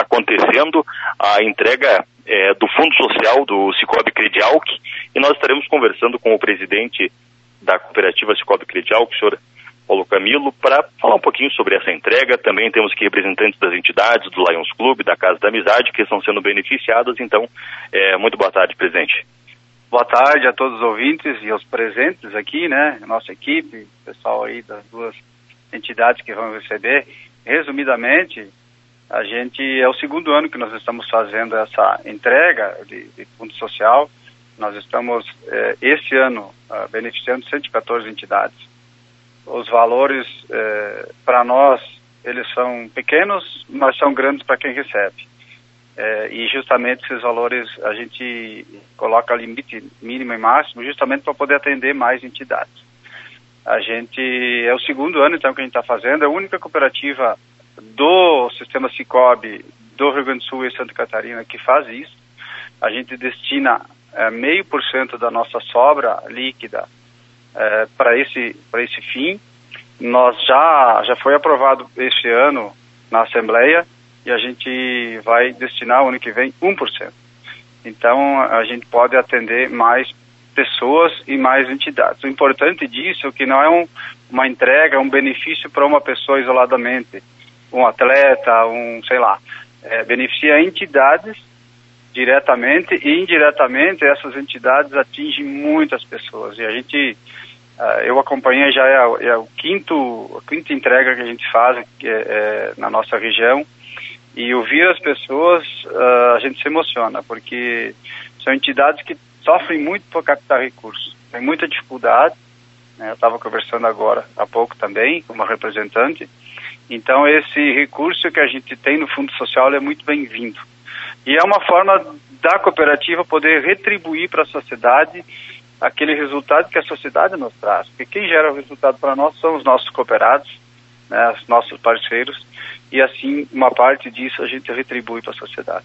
acontecendo a entrega é, do Fundo Social do Cicobi Credialc e nós estaremos conversando com o presidente da cooperativa Cicobi Credialc, o senhor Paulo Camilo, para falar um pouquinho sobre essa entrega. Também temos aqui representantes das entidades, do Lions Club, da Casa da Amizade, que estão sendo beneficiadas. Então, é, muito boa tarde, presidente. Boa tarde a todos os ouvintes e aos presentes aqui, né? Nossa equipe, pessoal aí das duas entidades que vão receber. Resumidamente, a gente é o segundo ano que nós estamos fazendo essa entrega de, de fundo social. Nós estamos, eh, esse ano, uh, beneficiando 114 entidades. Os valores, eh, para nós, eles são pequenos, mas são grandes para quem recebe. Eh, e justamente esses valores a gente coloca limite mínimo e máximo justamente para poder atender mais entidades. A gente é o segundo ano então que a gente está fazendo, é a única cooperativa do sistema Cicobi do Rio Grande do Sul e Santa Catarina que faz isso. A gente destina é, meio por cento da nossa sobra líquida é, para esse para esse fim. Nós já já foi aprovado este ano na Assembleia e a gente vai destinar o ano que vem 1%. Então a gente pode atender mais pessoas e mais entidades. O importante disso é que não é um, uma entrega, um benefício para uma pessoa isoladamente um atleta, um, sei lá, é, beneficia entidades diretamente e indiretamente essas entidades atingem muitas pessoas. E a gente uh, eu acompanhei já é, é, o quinto a quinta entrega que a gente faz é, é, na nossa região. E ouvir as pessoas uh, a gente se emociona porque são entidades que sofrem muito por captar recursos. Tem muita dificuldade né? eu estava conversando agora há pouco também com uma representante então, esse recurso que a gente tem no Fundo Social é muito bem-vindo. E é uma forma da cooperativa poder retribuir para a sociedade aquele resultado que a sociedade nos traz. Porque quem gera o resultado para nós são os nossos cooperados, né, os nossos parceiros, e assim, uma parte disso a gente retribui para a sociedade.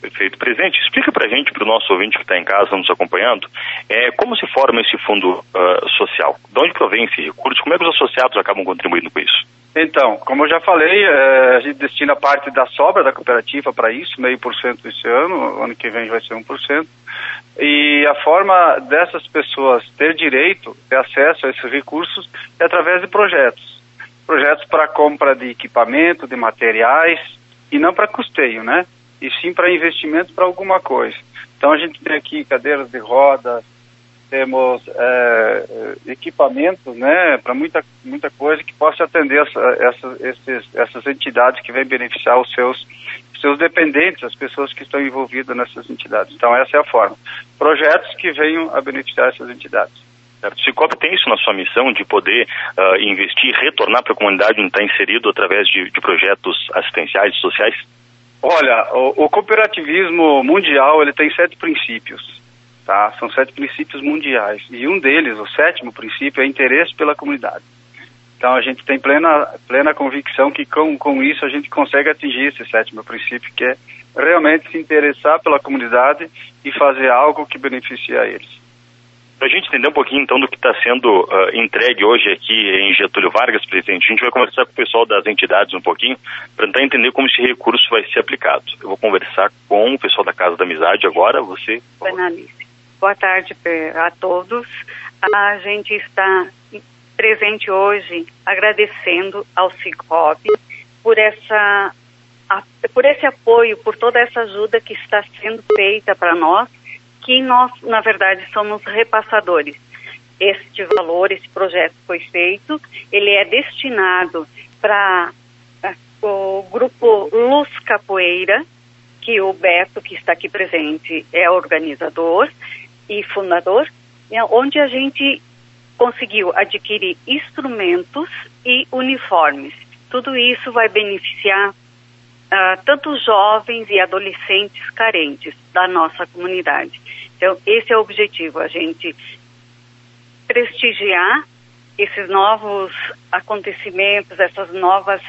Perfeito. Presidente, explica para a gente, para o nosso ouvinte que está em casa nos acompanhando, é, como se forma esse fundo uh, social? De onde provém esse recurso? Como é que os associados acabam contribuindo com isso? Então, como eu já falei, é, a gente destina parte da sobra da cooperativa para isso, meio por cento esse ano, ano que vem vai ser um por cento. E a forma dessas pessoas ter direito, ter acesso a esses recursos é através de projetos. Projetos para compra de equipamento, de materiais, e não para custeio, né? E sim para investimento para alguma coisa. Então a gente tem aqui cadeiras de rodas, temos é, equipamentos né, para muita, muita coisa que possa atender essa, essa, esses, essas entidades que vêm beneficiar os seus, seus dependentes, as pessoas que estão envolvidas nessas entidades. Então, essa é a forma. Projetos que venham a beneficiar essas entidades. Certo. O Cicobi tem isso na sua missão de poder uh, investir, retornar para a comunidade onde está inserido através de, de projetos assistenciais, sociais? Olha, o, o cooperativismo mundial ele tem sete princípios. Tá? São sete princípios mundiais. E um deles, o sétimo princípio, é interesse pela comunidade. Então a gente tem plena, plena convicção que com, com isso a gente consegue atingir esse sétimo princípio, que é realmente se interessar pela comunidade e fazer algo que beneficie a eles. Para a gente entender um pouquinho então do que está sendo uh, entregue hoje aqui em Getúlio Vargas, presidente, a gente vai conversar com o pessoal das entidades um pouquinho para tentar entender como esse recurso vai ser aplicado. Eu vou conversar com o pessoal da Casa da Amizade agora, você. Análise. Boa tarde a todos. A gente está presente hoje agradecendo ao Cicobi por essa por esse apoio, por toda essa ajuda que está sendo feita para nós, que nós, na verdade, somos repassadores. Este valor, esse projeto foi feito, ele é destinado para o grupo Luz Capoeira, que o Beto, que está aqui presente, é organizador, e fundador, né, onde a gente conseguiu adquirir instrumentos e uniformes. Tudo isso vai beneficiar uh, tanto jovens e adolescentes carentes da nossa comunidade. Então, esse é o objetivo, a gente prestigiar esses novos acontecimentos, essas novas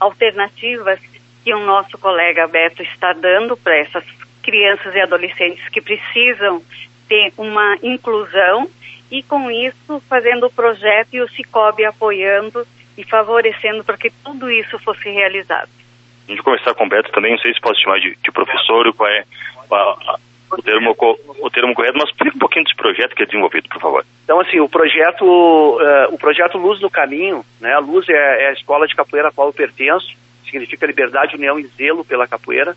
alternativas que o nosso colega Beto está dando para essas crianças e adolescentes que precisam ter uma inclusão e com isso fazendo o projeto e o Cicobi apoiando e favorecendo para que tudo isso fosse realizado. A gente vai conversar com o Beto também, não sei se posso chamar de, de professor, qual é a, o, termo, o termo correto, mas explica um pouquinho desse projeto que é desenvolvido, por favor. Então, assim, o projeto, uh, o projeto Luz no Caminho, né, a Luz é, é, a escola de capoeira a qual eu pertenço, significa liberdade, união e zelo pela capoeira,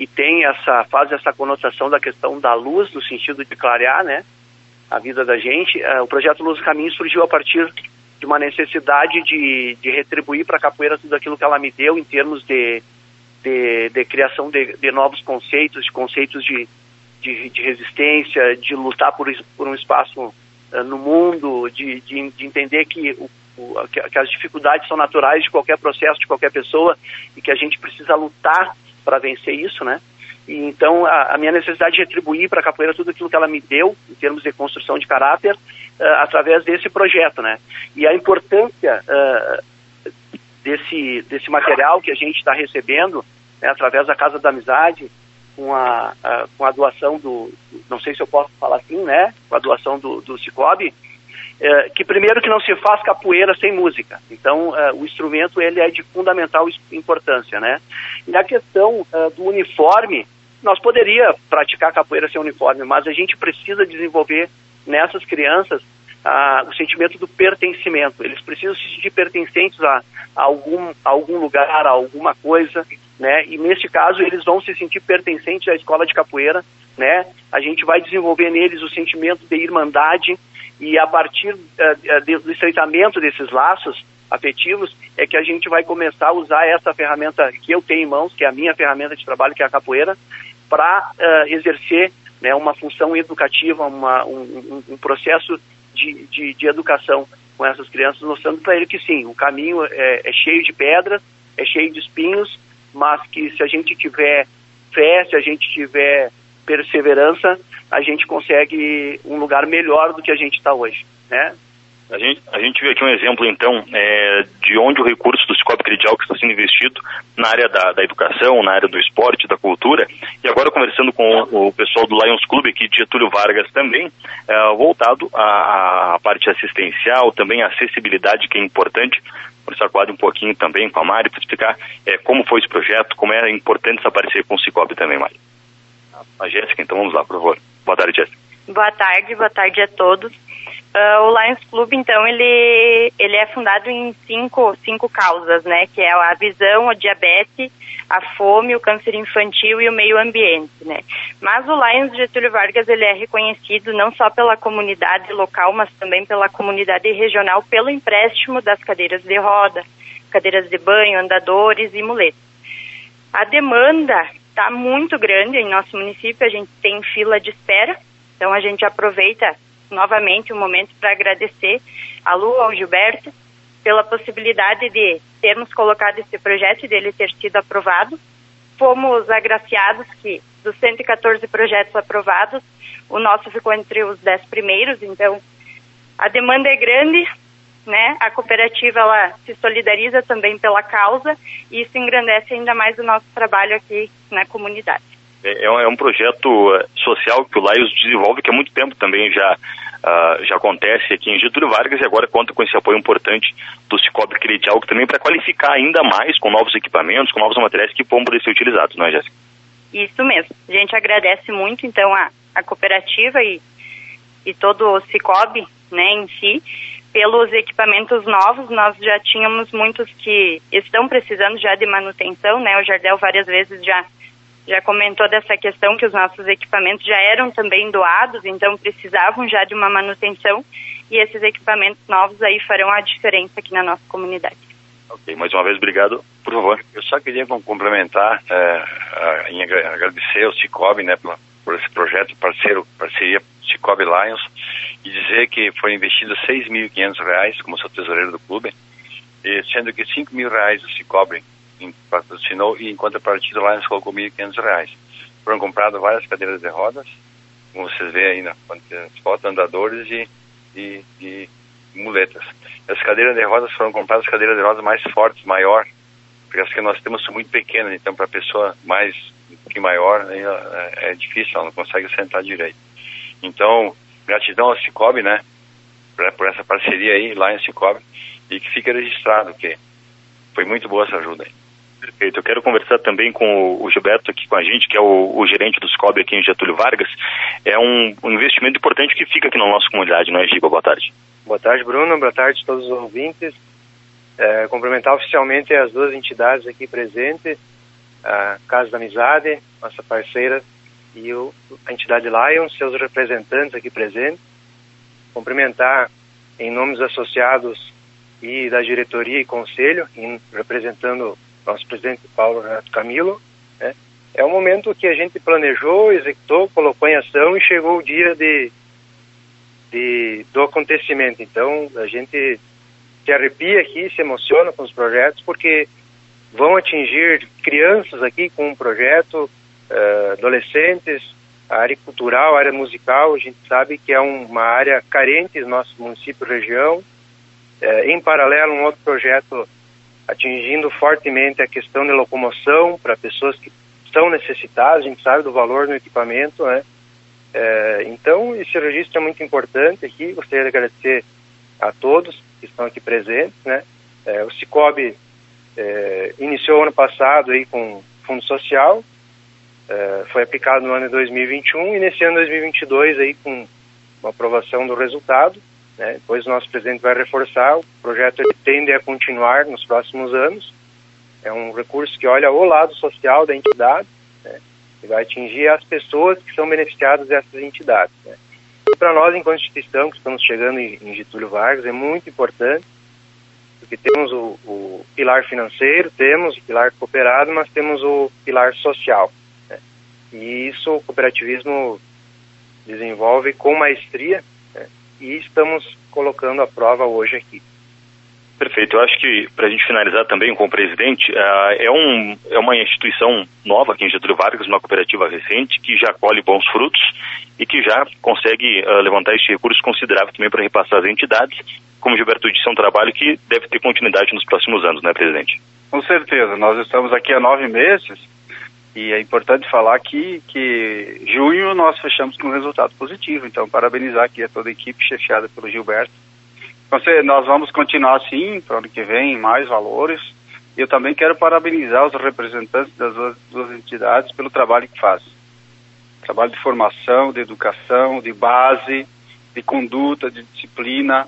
e tem essa, faz essa conotação da questão da luz, no sentido de clarear, né, a vida da gente. Uh, o projeto Luz no Caminho surgiu a partir de uma necessidade de, de retribuir para a capoeira tudo aquilo que ela me deu em termos de, de, de criação de, de, novos conceitos, de conceitos de, de, de, resistência, de lutar por, por um espaço uh, no mundo, de, de, de entender que, o, que, as dificuldades são naturais de qualquer processo, de qualquer pessoa, e que a gente precisa lutar para vencer isso, né? E, então, a, a, minha necessidade de retribuir para a capoeira tudo aquilo que ela me deu, em termos de construção de caráter, uh, através desse projeto, né? E a importância uh, desse, desse material que a gente está recebendo, né, através da Casa da Amizade, com a, a, com a doação do, não sei se eu posso falar assim, né? Com a doação do, do Cicobi, é, que primeiro que não se faz capoeira sem música. Então, é, o instrumento ele é de fundamental importância, né? E a questão é, do uniforme, nós poderia praticar capoeira sem uniforme, mas a gente precisa desenvolver nessas crianças o sentimento do pertencimento. Eles precisam se sentir pertencentes a, a, algum, a algum lugar, a alguma coisa, né? E neste caso eles vão se sentir pertencentes à escola de capoeira, né? A gente vai desenvolver neles o sentimento de irmandade e a partir uh, do estreitamento desses laços afetivos é que a gente vai começar a usar essa ferramenta que eu tenho em mãos, que é a minha ferramenta de trabalho, que é a capoeira, para uh, exercer né, uma função educativa, uma, um, um, processo de, de, de, educação com essas crianças, mostrando para ele que sim, o caminho é, é, cheio de pedras, é cheio de espinhos, mas que se a gente tiver fé, se a gente tiver perseverança, a gente consegue um lugar melhor do que a gente está hoje, né? A gente, a gente viu aqui um exemplo, então, é, de onde o recurso do Cicobi Credial que está sendo investido na área da, da, educação, na área do esporte, da cultura. E agora, conversando com o, o pessoal do Lions Club aqui de Getúlio Vargas também, é, voltado à, à, parte assistencial, também a acessibilidade, que é importante. Conversar com um pouquinho também com a Mari, para explicar é, como foi esse projeto, como é importante essa parceria com o Cicobi também, Mari. A Jéssica, então vamos lá, por favor. Boa tarde, Jéssica. Boa tarde, boa tarde a todos. Uh, o Lions Club, então, ele, ele é fundado em cinco, cinco causas, né? Que é a visão, a diabetes, a fome, o câncer infantil e o meio ambiente, né? Mas o Lions Getúlio Vargas, ele é reconhecido não só pela comunidade local, mas também pela comunidade regional pelo empréstimo das cadeiras de roda, cadeiras de banho, andadores e muletas. A demanda está muito grande em nosso município, a gente tem fila de espera, então a gente aproveita novamente o momento para agradecer a Lu, ao Gilberto, pela possibilidade de termos colocado esse projeto e dele ter sido aprovado. Fomos agraciados que dos 114 projetos aprovados, o nosso ficou entre os 10 primeiros, então a demanda é grande, né? A cooperativa ela se solidariza também pela causa e isso engrandece ainda mais o nosso trabalho aqui na comunidade. É, é um projeto eh, social que o Laios desenvolve, que há muito tempo também já, uh, já acontece aqui em Getúlio Vargas e agora conta com esse apoio importante do Cicobi Credial, que também para qualificar ainda mais com novos equipamentos, com novos materiais que vão poder ser utilizados, não é, Jéssica? Isso mesmo. A gente agradece muito, então, a, a cooperativa e, e todo o Cicobi, né, em si, pelos equipamentos novos, nós já tínhamos muitos que estão precisando já de manutenção, né? O Jardel várias vezes já já comentou dessa questão que os nossos equipamentos já eram também doados, então precisavam já de uma manutenção e esses equipamentos novos aí farão a diferença aqui na nossa comunidade. Ok, mais uma vez obrigado, por favor. Eu só queria complementar é, em agradecer ao Cicobi, né, por, por esse projeto parceiro, parceria Cicobi Lions e dizer que foi investido R$ 6.500 como sou tesoureiro do clube, sendo que R$ 5.000 o Cicobi patrocinou e em contrapartida o Lions colocou R$ 1.500. Foram compradas várias cadeiras de rodas, como vocês veem aí na foto, andadores e, e, e, muletas. As cadeiras de rodas foram compradas as cadeiras de rodas mais fortes, maior, porque as que nós temos são muito pequenas, então para a pessoa mais que maior é, é difícil, ela não consegue sentar direito. Então, gratidão ao Cicobi, né, por, por essa parceria aí, lá em Cicobi, e que fica registrado que foi muito boa essa ajuda aí. Perfeito. Eu quero conversar também com o Gilberto aqui com a gente, que é o, o gerente do SCOB aqui em Getúlio Vargas. É um, um, investimento importante que fica aqui na nossa comunidade, não é, Giba? Boa tarde. Boa tarde, Bruno. Boa tarde a todos os ouvintes. É, cumprimentar oficialmente as duas entidades aqui presentes, a Casa da Amizade, nossa parceira, e o, a entidade Lion, seus representantes aqui presentes. Cumprimentar em nome dos associados e da diretoria e conselho, em, representando nosso presidente Paulo Renato Camilo. Né? É um momento que a gente planejou, executou, colocou em ação e chegou o dia de, de do acontecimento. Então, a gente se arrepia aqui, se emociona com os projetos, porque vão atingir crianças aqui com um projeto, uh, adolescentes, a área cultural, a área musical, a gente sabe que é um, uma área carente do nosso município região. Uh, em paralelo, um outro projeto atingindo fortemente a questão de locomoção para pessoas que estão necessitadas, a gente sabe do valor no equipamento, né? É, então, esse registro é muito importante aqui, gostaria de agradecer a todos que estão aqui presentes, né? O Cicobi é, iniciou ano passado aí com fundo social, é, foi aplicado no ano de 2021 e nesse ano 2022 aí com uma aprovação do resultado, né? Depois o nosso presidente vai reforçar, o projeto ele tende a continuar nos próximos anos, é um recurso que olha o lado social da entidade, né? e vai atingir as pessoas que são beneficiadas dessas entidades, né? para nós, enquanto instituição, que estamos chegando em Getúlio Vargas, é muito importante, porque temos o, o, pilar financeiro, temos o pilar cooperado, mas temos o pilar social. Né? E isso o cooperativismo desenvolve com maestria né? e estamos colocando a prova hoje aqui. Perfeito. Eu acho que, para a gente finalizar também com o presidente, uh, é, um, é uma instituição nova aqui em Getúlio Vargas, uma cooperativa recente, que já colhe bons frutos e que já consegue uh, levantar este recurso considerável também para repassar as entidades. Como Gilberto disse, é um trabalho que deve ter continuidade nos próximos anos, né, presidente? Com certeza. Nós estamos aqui há nove meses e é importante falar que, que junho nós fechamos com um resultado positivo. Então, parabenizar aqui a toda a equipe chefiada pelo Gilberto então, nós vamos continuar assim para o ano que vem, mais valores. Eu também quero parabenizar os representantes das duas, duas entidades pelo trabalho que fazem. Trabalho de formação, de educação, de base, de conduta, de disciplina,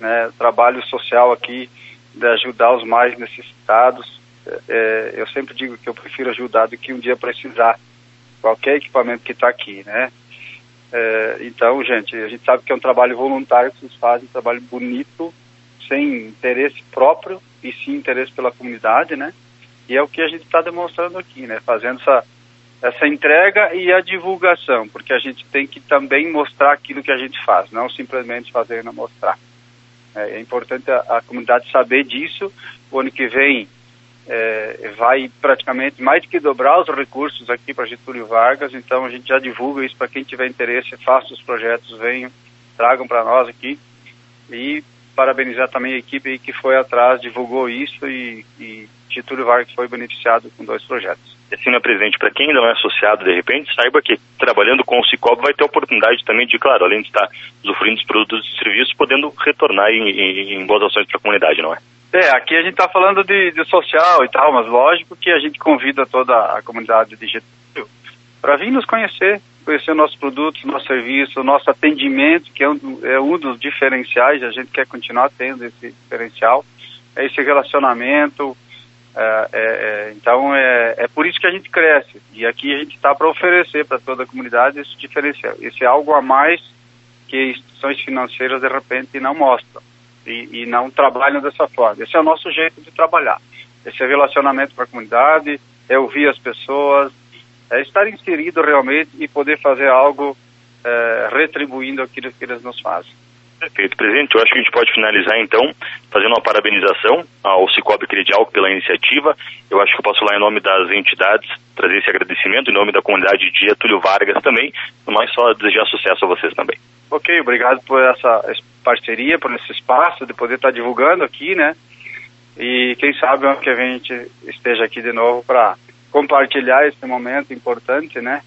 né, trabalho social aqui de ajudar os mais necessitados. É, é eu sempre digo que eu prefiro ajudar do que um dia precisar qualquer equipamento que está aqui, né? É, então, gente, a gente sabe que é um trabalho voluntário que vocês fazem, um trabalho bonito, sem interesse próprio e sim interesse pela comunidade, né? E é o que a gente está demonstrando aqui, né? Fazendo essa, essa entrega e a divulgação, porque a gente tem que também mostrar aquilo que a gente faz, não simplesmente fazer e mostrar. É, é importante a, a comunidade saber disso. O ano que vem é, vai praticamente mais do que dobrar os recursos aqui para Getúlio Vargas, então a gente já divulga isso para quem tiver interesse, faça os projetos, venham, tragam para nós aqui e parabenizar também a equipe que foi atrás, divulgou isso e, e Getúlio Vargas foi beneficiado com dois projetos. E assim, né, presidente, para quem não é associado, de repente, saiba que trabalhando com o Cicobi vai ter oportunidade também de, claro, além de estar usufruindo dos produtos e serviços, podendo retornar em, em, em boas ações para a comunidade, não é? É, aqui a gente está falando de, de, social e tal, mas lógico que a gente convida toda a comunidade de Getúlio para vir nos conhecer, conhecer nossos produtos, nosso serviço, nosso atendimento, que é um, é um dos diferenciais, a gente quer continuar tendo esse diferencial, é esse relacionamento, é, é, é, então é, é por isso que a gente cresce, e aqui a gente está para oferecer para toda a comunidade esse diferencial, esse algo a mais que instituições financeiras de repente não mostram e, e não trabalham dessa forma. Esse é o nosso jeito de trabalhar. Esse é relacionamento com a comunidade, é ouvir as pessoas, é estar inserido realmente e poder fazer algo é, retribuindo aquilo que eles nos fazem. Perfeito, presidente. Eu acho que a gente pode finalizar então fazendo uma parabenização ao Cicobi Credial pela iniciativa. Eu acho que eu posso lá em nome das entidades trazer esse agradecimento, em nome da comunidade de Getúlio Vargas também, mas só desejar sucesso a vocês também. Ok, obrigado por essa parceria, por esse espaço de poder estar divulgando aqui, né? E quem sabe ano que a gente esteja aqui de novo para compartilhar esse momento importante, né?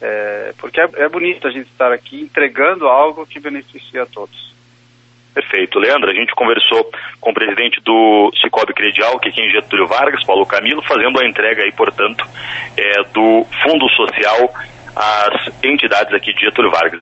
É, porque é, é, bonito a gente estar aqui entregando algo que beneficia a todos. Perfeito. Leandro, a gente conversou com o presidente do Cicobi Credial, que é em Getúlio Vargas, Paulo Camilo, fazendo a entrega aí, portanto, é, do Fundo Social às entidades aqui de Getúlio Vargas.